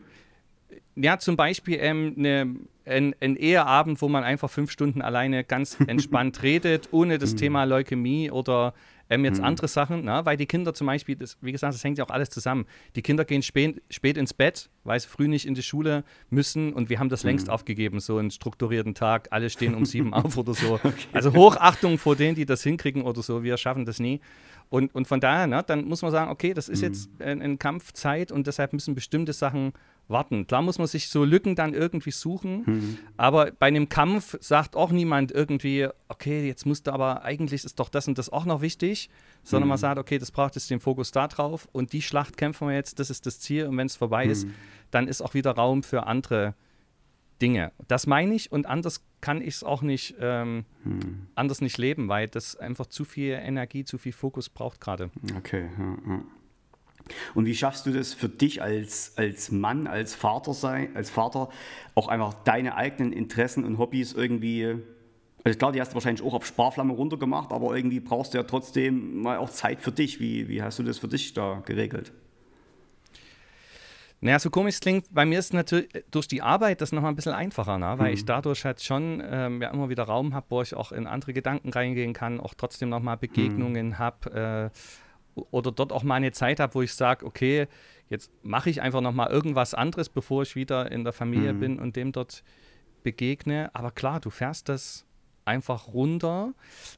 ja, zum Beispiel ähm, eine, ein, ein Eheabend, wo man einfach fünf Stunden alleine ganz (laughs) entspannt redet, ohne das hm. Thema Leukämie oder ähm, jetzt mhm. andere Sachen, na, weil die Kinder zum Beispiel, das, wie gesagt, das hängt ja auch alles zusammen. Die Kinder gehen spät, spät ins Bett, weil sie früh nicht in die Schule müssen und wir haben das mhm. längst aufgegeben, so einen strukturierten Tag. Alle stehen um sieben (laughs) auf oder so. Okay. Also Hochachtung vor denen, die das hinkriegen oder so. Wir schaffen das nie. Und, und von daher, ne, dann muss man sagen, okay, das ist mhm. jetzt ein, ein Kampfzeit und deshalb müssen bestimmte Sachen warten. Klar muss man sich so Lücken dann irgendwie suchen, mhm. aber bei einem Kampf sagt auch niemand irgendwie, okay, jetzt musst du aber, eigentlich ist doch das und das auch noch wichtig, sondern mhm. man sagt, okay, das braucht jetzt den Fokus da drauf und die Schlacht kämpfen wir jetzt, das ist das Ziel und wenn es vorbei mhm. ist, dann ist auch wieder Raum für andere Dinge. Das meine ich und anders kann ich es auch nicht, ähm, mhm. anders nicht leben, weil das einfach zu viel Energie, zu viel Fokus braucht gerade. Okay, ja, ja. Und wie schaffst du das für dich als, als Mann, als Vater sein, als Vater, auch einfach deine eigenen Interessen und Hobbys irgendwie, also klar, die hast du wahrscheinlich auch auf Sparflamme runtergemacht, aber irgendwie brauchst du ja trotzdem mal auch Zeit für dich. Wie, wie hast du das für dich da geregelt? Naja, so komisch es klingt, bei mir ist natürlich durch die Arbeit das nochmal ein bisschen einfacher, ne? weil mhm. ich dadurch halt schon ähm, ja, immer wieder Raum habe, wo ich auch in andere Gedanken reingehen kann, auch trotzdem nochmal Begegnungen mhm. habe. Äh, oder dort auch mal eine Zeit habe, wo ich sage, okay, jetzt mache ich einfach noch mal irgendwas anderes, bevor ich wieder in der Familie mhm. bin und dem dort begegne. Aber klar, du fährst das einfach runter.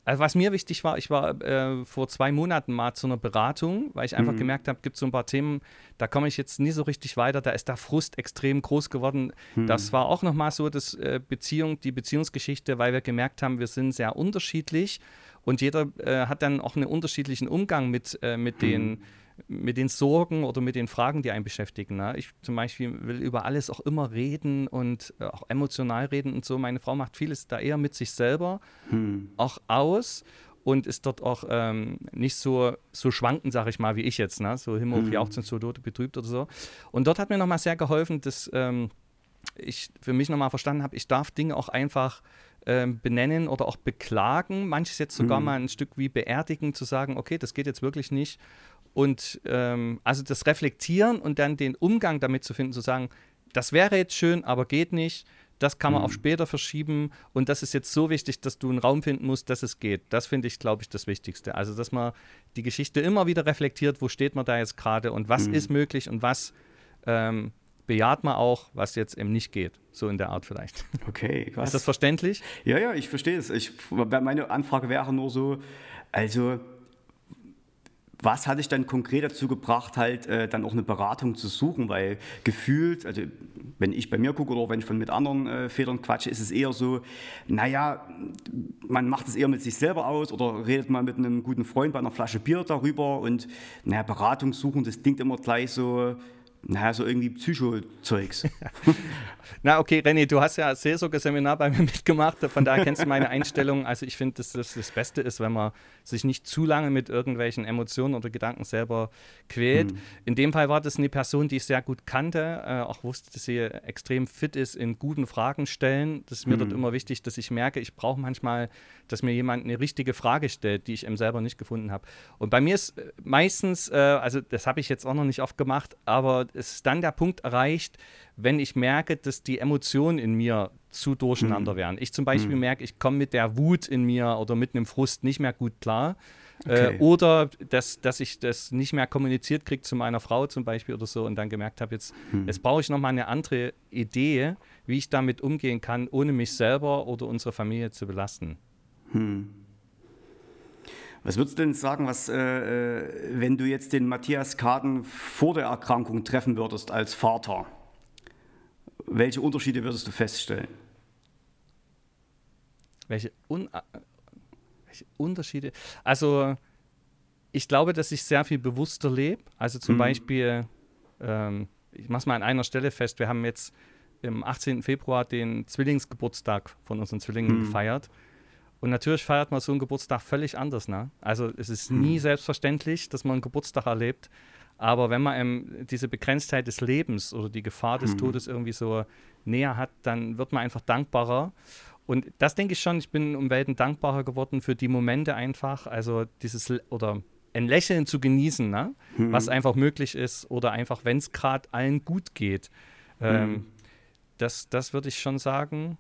Also was mir wichtig war, ich war äh, vor zwei Monaten mal zu einer Beratung, weil ich einfach mhm. gemerkt habe, gibt es so ein paar Themen, da komme ich jetzt nie so richtig weiter, da ist der Frust extrem groß geworden. Mhm. Das war auch nochmal so das äh, Beziehung, die Beziehungsgeschichte, weil wir gemerkt haben, wir sind sehr unterschiedlich und jeder äh, hat dann auch einen unterschiedlichen Umgang mit, äh, mit, mhm. den, mit den Sorgen oder mit den Fragen, die einen beschäftigen. Ne? Ich zum Beispiel will über alles auch immer reden und äh, auch emotional reden und so. Meine Frau macht vieles da eher mit sich selber mhm. auch aus und ist dort auch ähm, nicht so, so schwankend, sage ich mal, wie ich jetzt, ne? so Himmel mhm. jauchzend, so Tote betrübt oder so. Und dort hat mir nochmal sehr geholfen, dass ähm, ich für mich nochmal verstanden habe, ich darf Dinge auch einfach ähm, benennen oder auch beklagen, manches jetzt sogar mhm. mal ein Stück wie beerdigen, zu sagen, okay, das geht jetzt wirklich nicht. Und ähm, also das Reflektieren und dann den Umgang damit zu finden, zu sagen, das wäre jetzt schön, aber geht nicht. das kann man mhm. auf später verschieben und das ist jetzt so wichtig, dass du einen Raum finden musst, dass es geht. Das finde ich, glaube ich, das Wichtigste. Also, dass man die Geschichte immer wieder reflektiert, wo steht man da jetzt gerade und was mhm. ist möglich und was ähm, bejaht man auch, was jetzt eben nicht geht. So in der Art vielleicht. Okay, krass. (laughs) Ist das verständlich? Ja, ja, ich verstehe es. Ich, meine Anfrage wäre nur so, also was hat dich dann konkret dazu gebracht, halt äh, dann auch eine Beratung zu suchen? Weil gefühlt, also wenn ich bei mir gucke oder wenn ich von mit anderen äh, Vätern quatsche, ist es eher so, naja, man macht es eher mit sich selber aus oder redet mal mit einem guten Freund bei einer Flasche Bier darüber und naja, Beratung suchen, das klingt immer gleich so, naja, so irgendwie Psycho-Zeugs. (laughs) Na, okay, René, du hast ja Seelsorge-Seminar bei mir (laughs) mitgemacht, von daher kennst du meine Einstellung. Also ich finde, dass das, das Beste ist, wenn man sich nicht zu lange mit irgendwelchen Emotionen oder Gedanken selber quält. Mhm. In dem Fall war das eine Person, die ich sehr gut kannte, äh, auch wusste, dass sie extrem fit ist in guten Fragen stellen. Das ist mir mhm. dort immer wichtig, dass ich merke, ich brauche manchmal, dass mir jemand eine richtige Frage stellt, die ich eben selber nicht gefunden habe. Und bei mir ist äh, meistens, äh, also das habe ich jetzt auch noch nicht oft gemacht, aber ist dann der Punkt erreicht, wenn ich merke, dass die Emotionen in mir zu durcheinander mhm. werden. Ich zum Beispiel mhm. merke, ich komme mit der Wut in mir oder mit einem Frust nicht mehr gut klar. Äh, okay. Äh, oder dass, dass ich das nicht mehr kommuniziert kriege zu meiner Frau zum Beispiel oder so und dann gemerkt habe, jetzt, mhm. jetzt brauche ich nochmal eine andere Idee, wie ich damit umgehen kann, ohne mich selber oder unsere Familie zu belasten. Hm. Was würdest du denn sagen, was, äh, äh, wenn du jetzt den Matthias Kaden vor der Erkrankung treffen würdest als Vater? Welche Unterschiede würdest du feststellen? Welche, Un äh, welche Unterschiede? Also, ich glaube, dass ich sehr viel bewusster lebe. Also zum mhm. Beispiel, ähm, ich mache es mal an einer Stelle fest, wir haben jetzt im 18. Februar den Zwillingsgeburtstag von unseren Zwillingen mhm. gefeiert. Und natürlich feiert man so einen Geburtstag völlig anders. Ne? Also es ist nie hm. selbstverständlich, dass man einen Geburtstag erlebt. Aber wenn man ähm, diese Begrenztheit des Lebens oder die Gefahr des hm. Todes irgendwie so näher hat, dann wird man einfach dankbarer. Und das denke ich schon, ich bin um Welten dankbarer geworden für die Momente einfach, also dieses oder ein Lächeln zu genießen, ne? Hm. was einfach möglich ist oder einfach, wenn es gerade allen gut geht. Ähm, hm. das, das würde ich schon sagen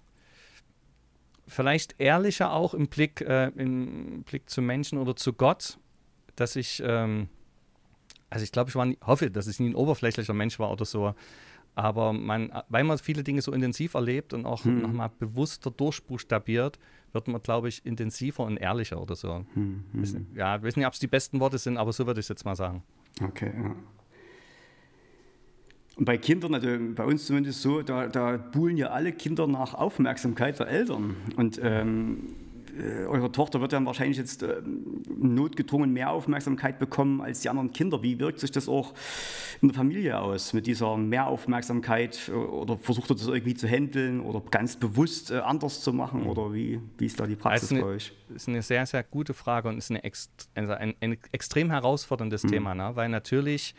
vielleicht ehrlicher auch im Blick, äh, im Blick zu Menschen oder zu Gott, dass ich, ähm, also ich glaube, ich war nie, hoffe, dass ich nie ein oberflächlicher Mensch war oder so, aber man, weil man viele Dinge so intensiv erlebt und auch hm. nochmal bewusster durchbuchstabiert, wird man, glaube ich, intensiver und ehrlicher oder so. Hm, hm. Ja, ich weiß nicht, ob es die besten Worte sind, aber so würde ich es jetzt mal sagen. Okay, ja. Und bei Kindern, also bei uns zumindest so, da, da buhlen ja alle Kinder nach Aufmerksamkeit der Eltern. Und ähm, äh, eure Tochter wird dann wahrscheinlich jetzt äh, notgedrungen mehr Aufmerksamkeit bekommen als die anderen Kinder. Wie wirkt sich das auch in der Familie aus mit dieser Mehraufmerksamkeit? Oder versucht ihr das irgendwie zu handeln oder ganz bewusst äh, anders zu machen? Oder wie, wie ist da die Praxis also bei euch? Das ist eine sehr, sehr gute Frage und ist eine also ein, ein, extrem herausforderndes mhm. Thema, ne? weil natürlich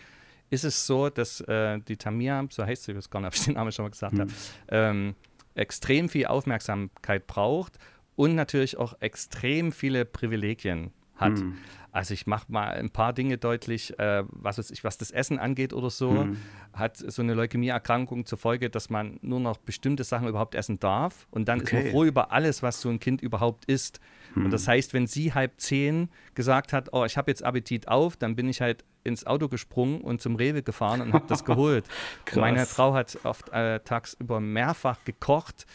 ist es so, dass äh, die Tamia, so heißt sie, ich weiß gar nicht, ob ich den Namen schon mal gesagt mhm. habe, ähm, extrem viel Aufmerksamkeit braucht und natürlich auch extrem viele Privilegien hat. Mhm. Also ich mache mal ein paar Dinge deutlich, äh, was, ich, was das Essen angeht oder so, mhm. hat so eine Leukämieerkrankung zur Folge, dass man nur noch bestimmte Sachen überhaupt essen darf und dann okay. ist man froh über alles, was so ein Kind überhaupt isst. Mhm. Und das heißt, wenn sie halb zehn gesagt hat, oh, ich habe jetzt Appetit auf, dann bin ich halt ins Auto gesprungen und zum Rewe gefahren und habe das (laughs) geholt. Meine Frau hat oft äh, tagsüber mehrfach gekocht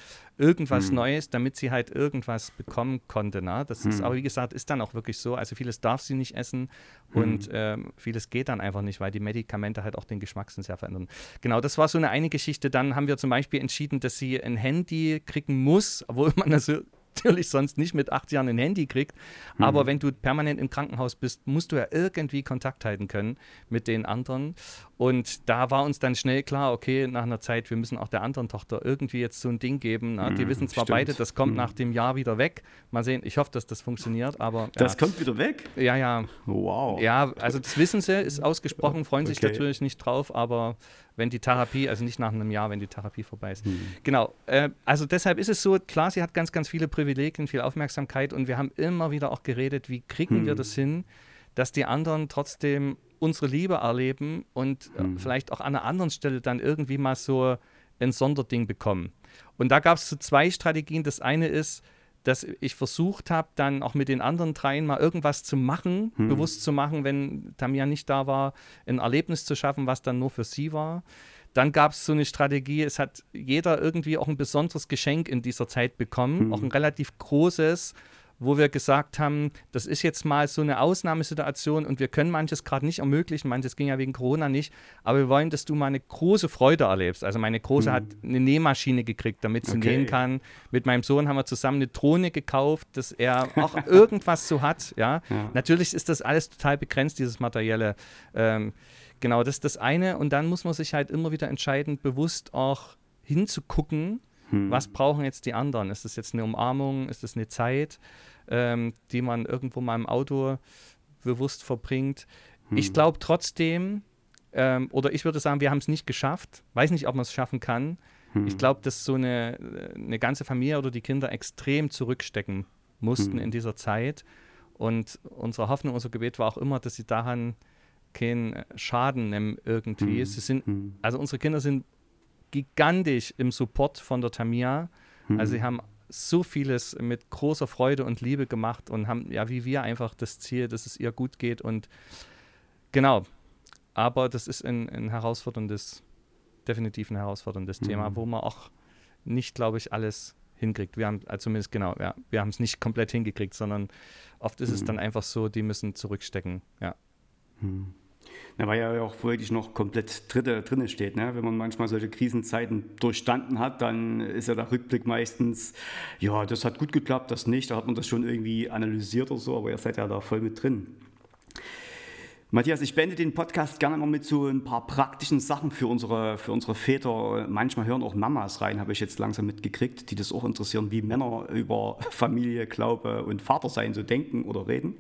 irgendwas hm. Neues, damit sie halt irgendwas bekommen konnte. Ne? Das hm. ist aber, wie gesagt, ist dann auch wirklich so. Also vieles darf sie nicht essen und hm. ähm, vieles geht dann einfach nicht, weil die Medikamente halt auch den Geschmackssinn sehr verändern. Genau, das war so eine eine Geschichte. Dann haben wir zum Beispiel entschieden, dass sie ein Handy kriegen muss, obwohl man also natürlich sonst nicht mit acht Jahren ein Handy kriegt. Mhm. Aber wenn du permanent im Krankenhaus bist, musst du ja irgendwie Kontakt halten können mit den anderen. Und da war uns dann schnell klar, okay, nach einer Zeit, wir müssen auch der anderen Tochter irgendwie jetzt so ein Ding geben. Na, die mhm, wissen zwar stimmt. beide, das kommt mhm. nach dem Jahr wieder weg. Mal sehen, ich hoffe, dass das funktioniert, aber. Das kommt wieder weg? Ja, ja. Wow. Ja, also das wissen sie, ist ausgesprochen, freuen okay. sich natürlich nicht drauf, aber wenn die Therapie, also nicht nach einem Jahr, wenn die Therapie vorbei ist. Mhm. Genau. Äh, also deshalb ist es so, klar, sie hat ganz, ganz viele Privilegien, viel Aufmerksamkeit und wir haben immer wieder auch geredet, wie kriegen mhm. wir das hin, dass die anderen trotzdem unsere Liebe erleben und mhm. vielleicht auch an einer anderen Stelle dann irgendwie mal so ein Sonderding bekommen. Und da gab es so zwei Strategien. Das eine ist, dass ich versucht habe, dann auch mit den anderen dreien mal irgendwas zu machen, hm. bewusst zu machen, wenn Tamia nicht da war, ein Erlebnis zu schaffen, was dann nur für sie war. Dann gab es so eine Strategie, es hat jeder irgendwie auch ein besonderes Geschenk in dieser Zeit bekommen, hm. auch ein relativ großes, wo wir gesagt haben, das ist jetzt mal so eine Ausnahmesituation und wir können manches gerade nicht ermöglichen, manches ging ja wegen Corona nicht, aber wir wollen, dass du mal eine große Freude erlebst. Also meine Große mhm. hat eine Nähmaschine gekriegt, damit sie okay. nähen kann. Mit meinem Sohn haben wir zusammen eine Drohne gekauft, dass er auch (laughs) irgendwas so hat. Ja? ja? natürlich ist das alles total begrenzt, dieses materielle. Ähm, genau, das ist das eine und dann muss man sich halt immer wieder entscheiden, bewusst auch hinzugucken, hm. Was brauchen jetzt die anderen? Ist das jetzt eine Umarmung? Ist das eine Zeit, ähm, die man irgendwo mal im Auto bewusst verbringt? Hm. Ich glaube trotzdem, ähm, oder ich würde sagen, wir haben es nicht geschafft. Weiß nicht, ob man es schaffen kann. Hm. Ich glaube, dass so eine, eine ganze Familie oder die Kinder extrem zurückstecken mussten hm. in dieser Zeit. Und unsere Hoffnung, unser Gebet war auch immer, dass sie daran keinen Schaden nehmen irgendwie. Hm. Sie sind, also unsere Kinder sind gigantisch im Support von der Tamia. Mhm. Also sie haben so vieles mit großer Freude und Liebe gemacht und haben ja wie wir einfach das Ziel, dass es ihr gut geht und genau. Aber das ist ein, ein herausforderndes, definitiv ein herausforderndes mhm. Thema, wo man auch nicht, glaube ich, alles hinkriegt. Wir haben also zumindest genau, ja, wir haben es nicht komplett hingekriegt, sondern oft ist mhm. es dann einfach so, die müssen zurückstecken, ja. Mhm. Ja, weil ja auch wirklich noch komplett dritte, drinne steht. Ne? Wenn man manchmal solche Krisenzeiten durchstanden hat, dann ist ja der Rückblick meistens, ja, das hat gut geklappt, das nicht. Da hat man das schon irgendwie analysiert oder so, aber ihr seid ja da voll mit drin. Matthias, ich beende den Podcast gerne noch mit so ein paar praktischen Sachen für unsere, für unsere Väter. Manchmal hören auch Mamas rein, habe ich jetzt langsam mitgekriegt, die das auch interessieren, wie Männer über (laughs) Familie, Glaube und Vatersein so denken oder reden.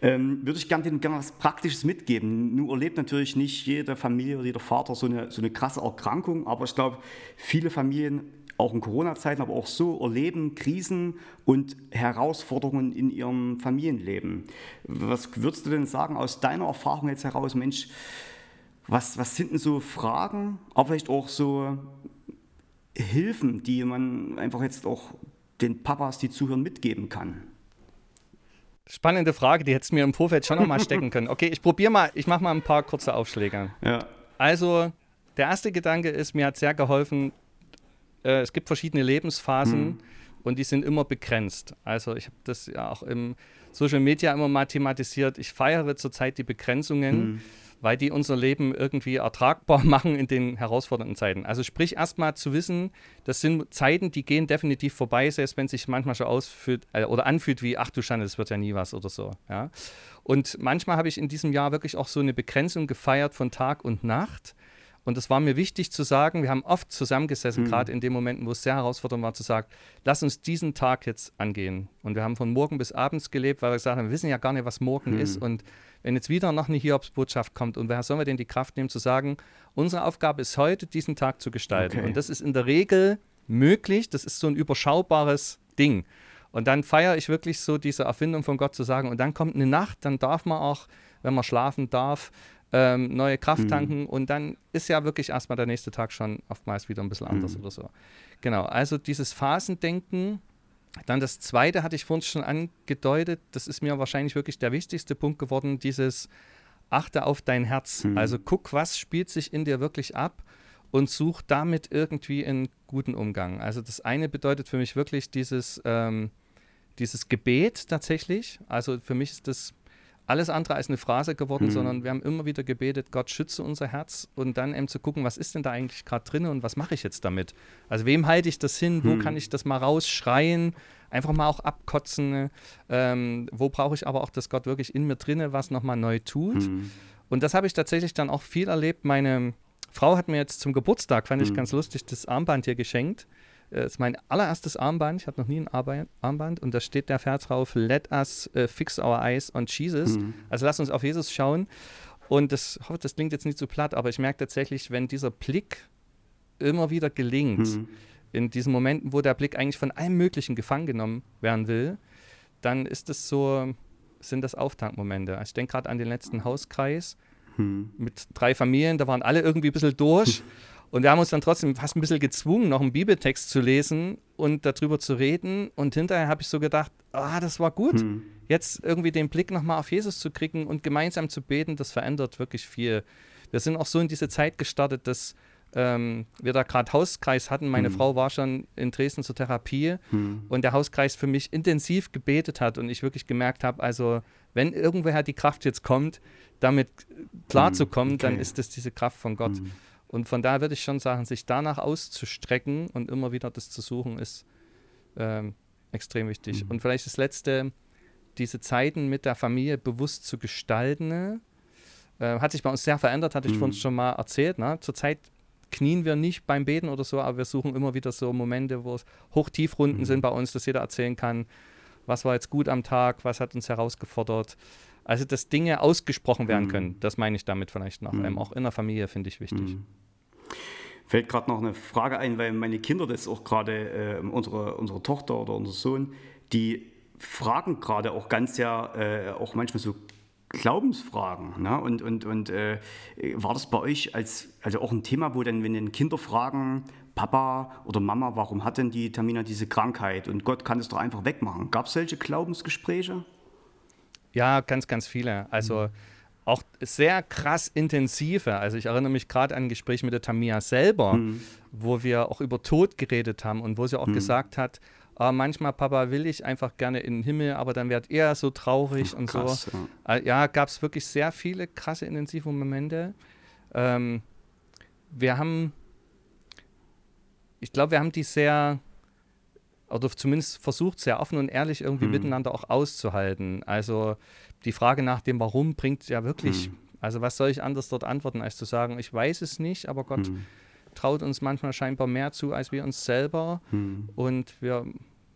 Ähm, würde ich gerne denen gerne was Praktisches mitgeben. Nun erlebt natürlich nicht jede Familie oder jeder Vater so eine, so eine krasse Erkrankung, aber ich glaube, viele Familien auch in Corona-Zeiten, aber auch so erleben Krisen und Herausforderungen in ihrem Familienleben. Was würdest du denn sagen aus deiner Erfahrung jetzt heraus, Mensch, was, was sind denn so Fragen, aber vielleicht auch so Hilfen, die man einfach jetzt auch den Papas, die zuhören, mitgeben kann? Spannende Frage, die hättest du mir im Vorfeld schon nochmal stecken können. Okay, ich probiere mal, ich mache mal ein paar kurze Aufschläge. Ja. Also, der erste Gedanke ist, mir hat sehr geholfen, äh, es gibt verschiedene Lebensphasen mhm. und die sind immer begrenzt. Also ich habe das ja auch im Social Media immer mal thematisiert. Ich feiere zurzeit die Begrenzungen. Mhm weil die unser Leben irgendwie ertragbar (laughs) machen in den herausfordernden Zeiten. Also sprich erstmal zu wissen, das sind Zeiten, die gehen definitiv vorbei, selbst wenn es sich manchmal schon ausfühlt äh, oder anfühlt wie, ach du Schande, das wird ja nie was oder so. Ja? Und manchmal habe ich in diesem Jahr wirklich auch so eine Begrenzung gefeiert von Tag und Nacht und es war mir wichtig zu sagen, wir haben oft zusammengesessen, mhm. gerade in den Momenten, wo es sehr herausfordernd war, zu sagen, lass uns diesen Tag jetzt angehen. Und wir haben von morgen bis abends gelebt, weil wir gesagt haben, wir wissen ja gar nicht, was morgen mhm. ist. Und wenn jetzt wieder noch eine Hiobsbotschaft kommt, und wer soll wir denn die Kraft nehmen, zu sagen, unsere Aufgabe ist heute, diesen Tag zu gestalten. Okay. Und das ist in der Regel möglich, das ist so ein überschaubares Ding. Und dann feiere ich wirklich so diese Erfindung von Gott zu sagen, und dann kommt eine Nacht, dann darf man auch, wenn man schlafen darf, ähm, neue Kraft mhm. tanken und dann ist ja wirklich erstmal der nächste Tag schon oftmals wieder ein bisschen anders mhm. oder so. Genau, also dieses Phasendenken. Dann das zweite hatte ich vorhin schon angedeutet, das ist mir wahrscheinlich wirklich der wichtigste Punkt geworden, dieses achte auf dein Herz. Mhm. Also guck, was spielt sich in dir wirklich ab und such damit irgendwie einen guten Umgang. Also das eine bedeutet für mich wirklich dieses, ähm, dieses Gebet tatsächlich. Also für mich ist das alles andere als eine Phrase geworden, mhm. sondern wir haben immer wieder gebetet, Gott schütze unser Herz und dann eben zu gucken, was ist denn da eigentlich gerade drin und was mache ich jetzt damit? Also wem halte ich das hin? Wo mhm. kann ich das mal rausschreien? Einfach mal auch abkotzen. Ähm, wo brauche ich aber auch, dass Gott wirklich in mir drinne was nochmal neu tut? Mhm. Und das habe ich tatsächlich dann auch viel erlebt. Meine Frau hat mir jetzt zum Geburtstag, fand ich mhm. ganz lustig, das Armband hier geschenkt. Das äh, ist mein allererstes Armband. Ich hatte noch nie ein Armband. Und da steht der Vers drauf: Let us uh, fix our eyes on Jesus. Mhm. Also lass uns auf Jesus schauen. Und das, hoffe, das klingt jetzt nicht so platt, aber ich merke tatsächlich, wenn dieser Blick immer wieder gelingt, mhm. in diesen Momenten, wo der Blick eigentlich von allem Möglichen gefangen genommen werden will, dann ist es so, sind das Auftankmomente. Also ich denke gerade an den letzten Hauskreis mhm. mit drei Familien, da waren alle irgendwie ein bisschen durch. (laughs) Und wir haben uns dann trotzdem fast ein bisschen gezwungen, noch einen Bibeltext zu lesen und darüber zu reden. Und hinterher habe ich so gedacht, ah, das war gut. Hm. Jetzt irgendwie den Blick nochmal auf Jesus zu kriegen und gemeinsam zu beten, das verändert wirklich viel. Wir sind auch so in diese Zeit gestartet, dass ähm, wir da gerade Hauskreis hatten. Meine hm. Frau war schon in Dresden zur Therapie hm. und der Hauskreis für mich intensiv gebetet hat und ich wirklich gemerkt habe, also wenn irgendwoher die Kraft jetzt kommt, damit klarzukommen, hm. okay. dann ist das diese Kraft von Gott. Und von daher würde ich schon sagen, sich danach auszustrecken und immer wieder das zu suchen, ist ähm, extrem wichtig. Mhm. Und vielleicht das Letzte, diese Zeiten mit der Familie bewusst zu gestalten, äh, hat sich bei uns sehr verändert, hatte ich mhm. vorhin schon mal erzählt. Ne? Zurzeit knien wir nicht beim Beten oder so, aber wir suchen immer wieder so Momente, wo es Hoch-Tief-Runden mhm. sind bei uns, dass jeder erzählen kann, was war jetzt gut am Tag, was hat uns herausgefordert. Also, dass Dinge ausgesprochen werden mhm. können, das meine ich damit vielleicht noch. Mhm. Ähm, auch in der Familie finde ich wichtig. Fällt gerade noch eine Frage ein, weil meine Kinder das auch gerade, äh, unsere, unsere Tochter oder unser Sohn, die fragen gerade auch ganz sehr, äh, auch manchmal so Glaubensfragen. Ne? Und, und, und äh, war das bei euch als, also auch ein Thema, wo dann, wenn den Kinder fragen, Papa oder Mama, warum hat denn die Tamina diese Krankheit und Gott kann es doch einfach wegmachen? Gab es solche Glaubensgespräche? Ja, ganz, ganz viele. Also mhm. Auch sehr krass intensive. Also ich erinnere mich gerade an ein Gespräch mit der Tamia selber, mhm. wo wir auch über Tod geredet haben und wo sie auch mhm. gesagt hat, äh, manchmal, Papa, will ich einfach gerne in den Himmel, aber dann wird er so traurig Ach, und krass, so. Ja, äh, ja gab es wirklich sehr viele krasse, intensive Momente. Ähm, wir haben, ich glaube, wir haben die sehr, oder zumindest versucht, sehr offen und ehrlich irgendwie hm. miteinander auch auszuhalten. Also die Frage nach dem Warum bringt ja wirklich, hm. also was soll ich anders dort antworten, als zu sagen, ich weiß es nicht, aber Gott hm traut uns manchmal scheinbar mehr zu als wir uns selber. Hm. Und wir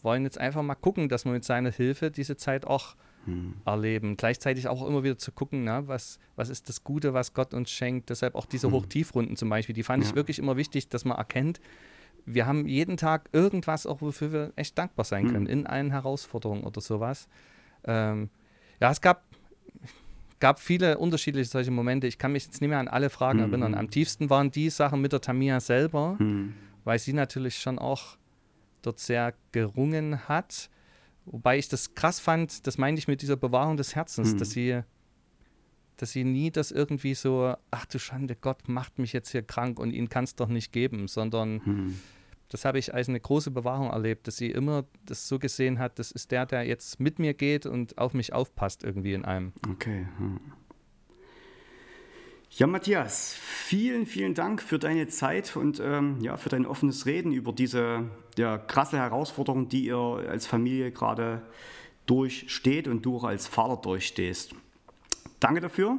wollen jetzt einfach mal gucken, dass wir mit seiner Hilfe diese Zeit auch hm. erleben. Gleichzeitig auch immer wieder zu gucken, na, was, was ist das Gute, was Gott uns schenkt. Deshalb auch diese hm. Hoch-Tief-Runden zum Beispiel, die fand ja. ich wirklich immer wichtig, dass man erkennt, wir haben jeden Tag irgendwas, auch wofür wir echt dankbar sein können, hm. in allen Herausforderungen oder sowas. Ähm, ja, es gab gab viele unterschiedliche solche Momente. Ich kann mich jetzt nicht mehr an alle Fragen mhm. erinnern. Am tiefsten waren die Sachen mit der Tamia selber, mhm. weil sie natürlich schon auch dort sehr gerungen hat. Wobei ich das krass fand, das meinte ich mit dieser Bewahrung des Herzens, mhm. dass sie dass sie nie das irgendwie so, ach du Schande, Gott macht mich jetzt hier krank und ihn kann es doch nicht geben, sondern mhm das habe ich als eine große Bewahrung erlebt, dass sie immer das so gesehen hat, das ist der, der jetzt mit mir geht und auf mich aufpasst irgendwie in einem. Okay. Hm. Ja, Matthias, vielen, vielen Dank für deine Zeit und ähm, ja, für dein offenes Reden über diese ja, krasse Herausforderung, die ihr als Familie gerade durchsteht und du auch als Vater durchstehst. Danke dafür.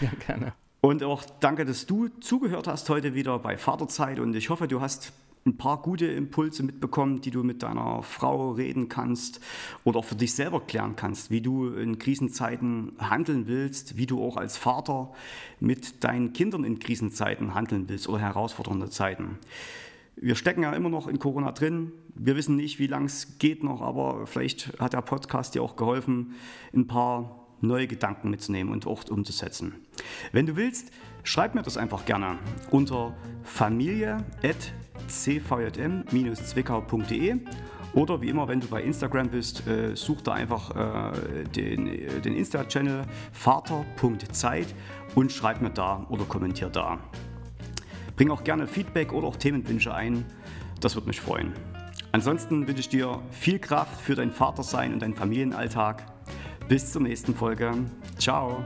Ja, gerne. Und auch danke, dass du zugehört hast heute wieder bei Vaterzeit und ich hoffe, du hast ein paar gute Impulse mitbekommen, die du mit deiner Frau reden kannst oder auch für dich selber klären kannst, wie du in Krisenzeiten handeln willst, wie du auch als Vater mit deinen Kindern in Krisenzeiten handeln willst oder herausfordernde Zeiten. Wir stecken ja immer noch in Corona drin. Wir wissen nicht, wie lange es geht noch, aber vielleicht hat der Podcast dir auch geholfen, ein paar neue Gedanken mitzunehmen und auch umzusetzen. Wenn du willst, schreib mir das einfach gerne unter familie.cvjm-zwickau.de oder wie immer, wenn du bei Instagram bist, äh, such da einfach äh, den, den Insta-Channel vater.zeit und schreib mir da oder kommentier da. Bring auch gerne Feedback oder auch Themenwünsche ein, das würde mich freuen. Ansonsten wünsche ich dir viel Kraft für dein Vatersein und deinen Familienalltag bis zur nächsten Folge. Ciao.